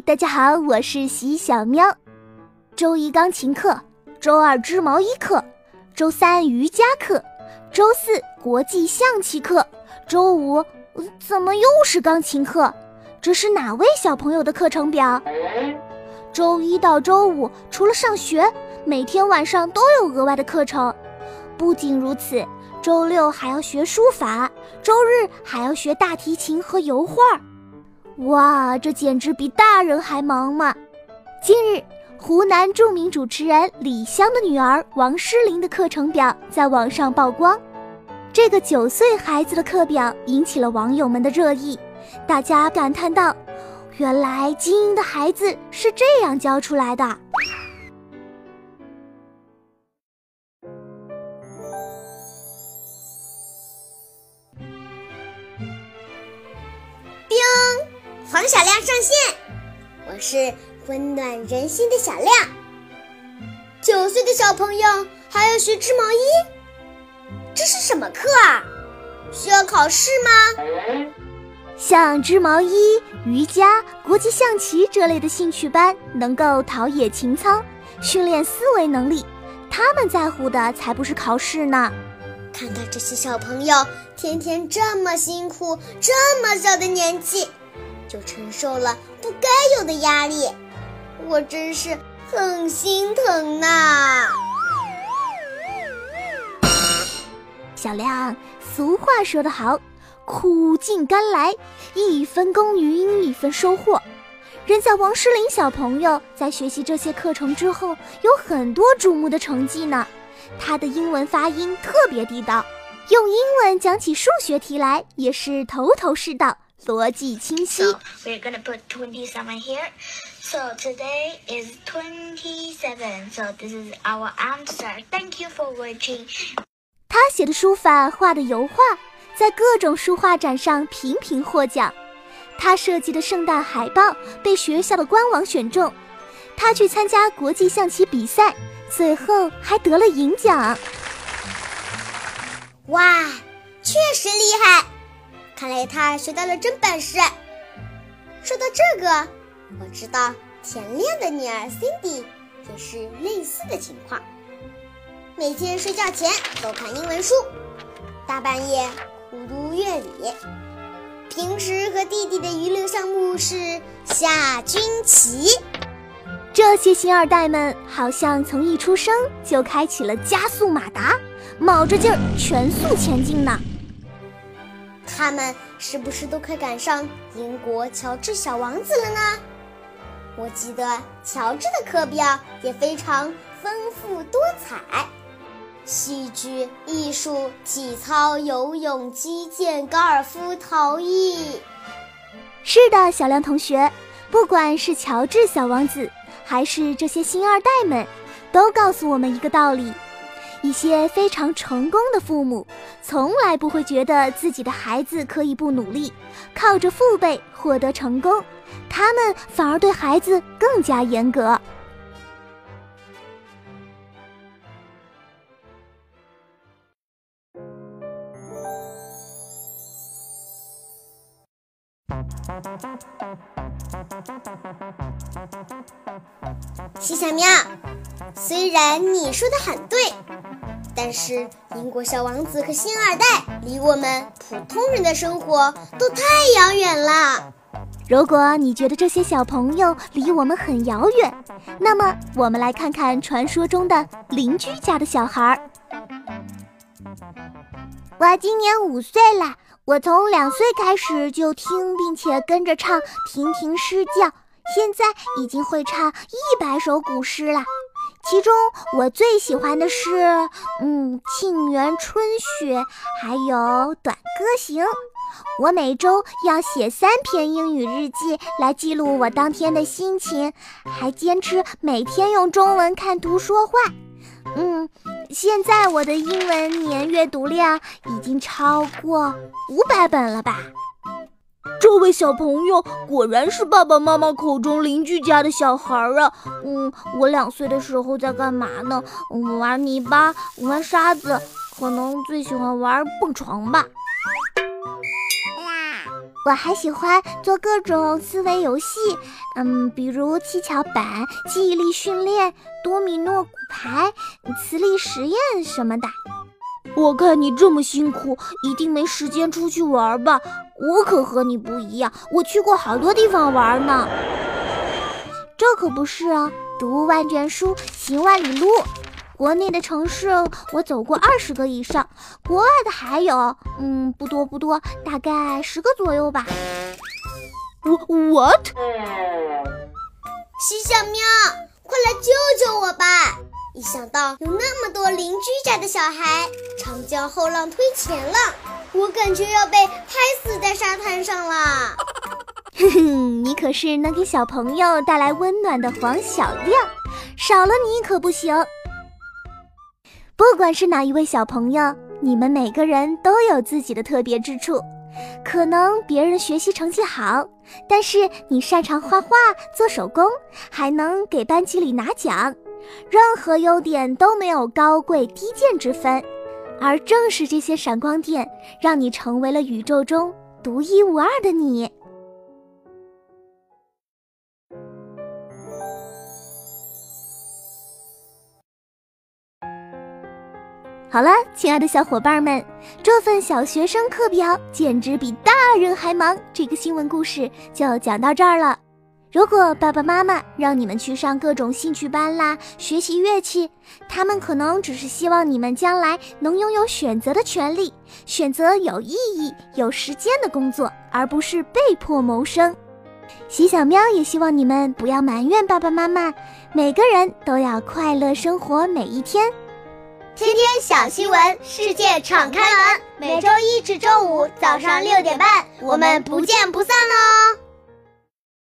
大家好，我是喜小喵。周一钢琴课，周二织毛衣课，周三瑜伽课，周四国际象棋课，周五怎么又是钢琴课？这是哪位小朋友的课程表？周一到周五除了上学，每天晚上都有额外的课程。不仅如此，周六还要学书法，周日还要学大提琴和油画。哇，这简直比大人还忙嘛！近日，湖南著名主持人李湘的女儿王诗龄的课程表在网上曝光。这个九岁孩子的课表引起了网友们的热议，大家感叹道：“原来精英的孩子是这样教出来的。”小亮上线，我是温暖人心的小亮。九岁的小朋友还要学织毛衣，这是什么课啊？需要考试吗？像织毛衣、瑜伽、国际象棋这类的兴趣班，能够陶冶情操，训练思维能力。他们在乎的才不是考试呢。看看这些小朋友，天天这么辛苦，这么小的年纪。就承受了不该有的压力，我真是很心疼呐。小亮，俗话说得好，苦尽甘来，一分耕耘一分收获。人家王诗龄小朋友在学习这些课程之后，有很多瞩目的成绩呢。他的英文发音特别地道，用英文讲起数学题来也是头头是道。逻辑清晰。So we're gonna put twenty-seven here. So today is twenty-seven. So this is our answer. Thank you for watching. 他写的书法、画的油画，在各种书画展上频频获奖。他设计的圣诞海报被学校的官网选中。他去参加国际象棋比赛，最后还得了银奖。哇，确实厉害！看来他学到了真本事。说到这个，我知道田亮的女儿 Cindy 也是类似的情况，每天睡觉前都看英文书，大半夜苦读乐理。平时和弟弟的娱乐项目是下军棋。这些星二代们好像从一出生就开启了加速马达，卯着劲儿全速前进呢。他们是不是都快赶上英国乔治小王子了呢？我记得乔治的课表也非常丰富多彩，戏剧、艺术、体操、游泳、击剑、高尔夫、陶艺。是的，小亮同学，不管是乔治小王子，还是这些星二代们，都告诉我们一个道理。一些非常成功的父母，从来不会觉得自己的孩子可以不努力，靠着父辈获得成功，他们反而对孩子更加严格。七小喵，虽然你说的很对。但是，英国小王子和星二代离我们普通人的生活都太遥远了。如果你觉得这些小朋友离我们很遥远，那么我们来看看传说中的邻居家的小孩儿。我今年五岁了，我从两岁开始就听并且跟着唱《亭亭诗教》，现在已经会唱一百首古诗了。其中我最喜欢的是，嗯，《沁园春雪》，还有《短歌行》。我每周要写三篇英语日记来记录我当天的心情，还坚持每天用中文看图说话。嗯，现在我的英文年阅读量已经超过五百本了吧。这位小朋友果然是爸爸妈妈口中邻居家的小孩啊！嗯，我两岁的时候在干嘛呢？玩泥巴，玩沙子，可能最喜欢玩蹦床吧。我还喜欢做各种思维游戏，嗯，比如七巧板、记忆力训练、多米诺骨牌、磁力实验什么的。我看你这么辛苦，一定没时间出去玩吧？我可和你不一样，我去过好多地方玩呢。这可不是啊，读万卷书，行万里路。国内的城市我走过二十个以上，国外的还有，嗯，不多不多，大概十个左右吧。我 what？喜小喵，快来救救我吧！一想到有那么多邻居家的小孩长江后浪推前浪，我感觉要被拍死在沙滩上了。哼哼，你可是能给小朋友带来温暖的黄小亮，少了你可不行。不管是哪一位小朋友，你们每个人都有自己的特别之处。可能别人学习成绩好，但是你擅长画画、做手工，还能给班级里拿奖。任何优点都没有高贵低贱之分，而正是这些闪光点，让你成为了宇宙中独一无二的你。好了，亲爱的小伙伴们，这份小学生课表简直比大人还忙。这个新闻故事就讲到这儿了。如果爸爸妈妈让你们去上各种兴趣班啦，学习乐器，他们可能只是希望你们将来能拥有选择的权利，选择有意义、有时间的工作，而不是被迫谋生。喜小喵也希望你们不要埋怨爸爸妈妈，每个人都要快乐生活每一天。天天小新闻，世界敞开门。每周一至周五早上六点半，我们不见不散哦。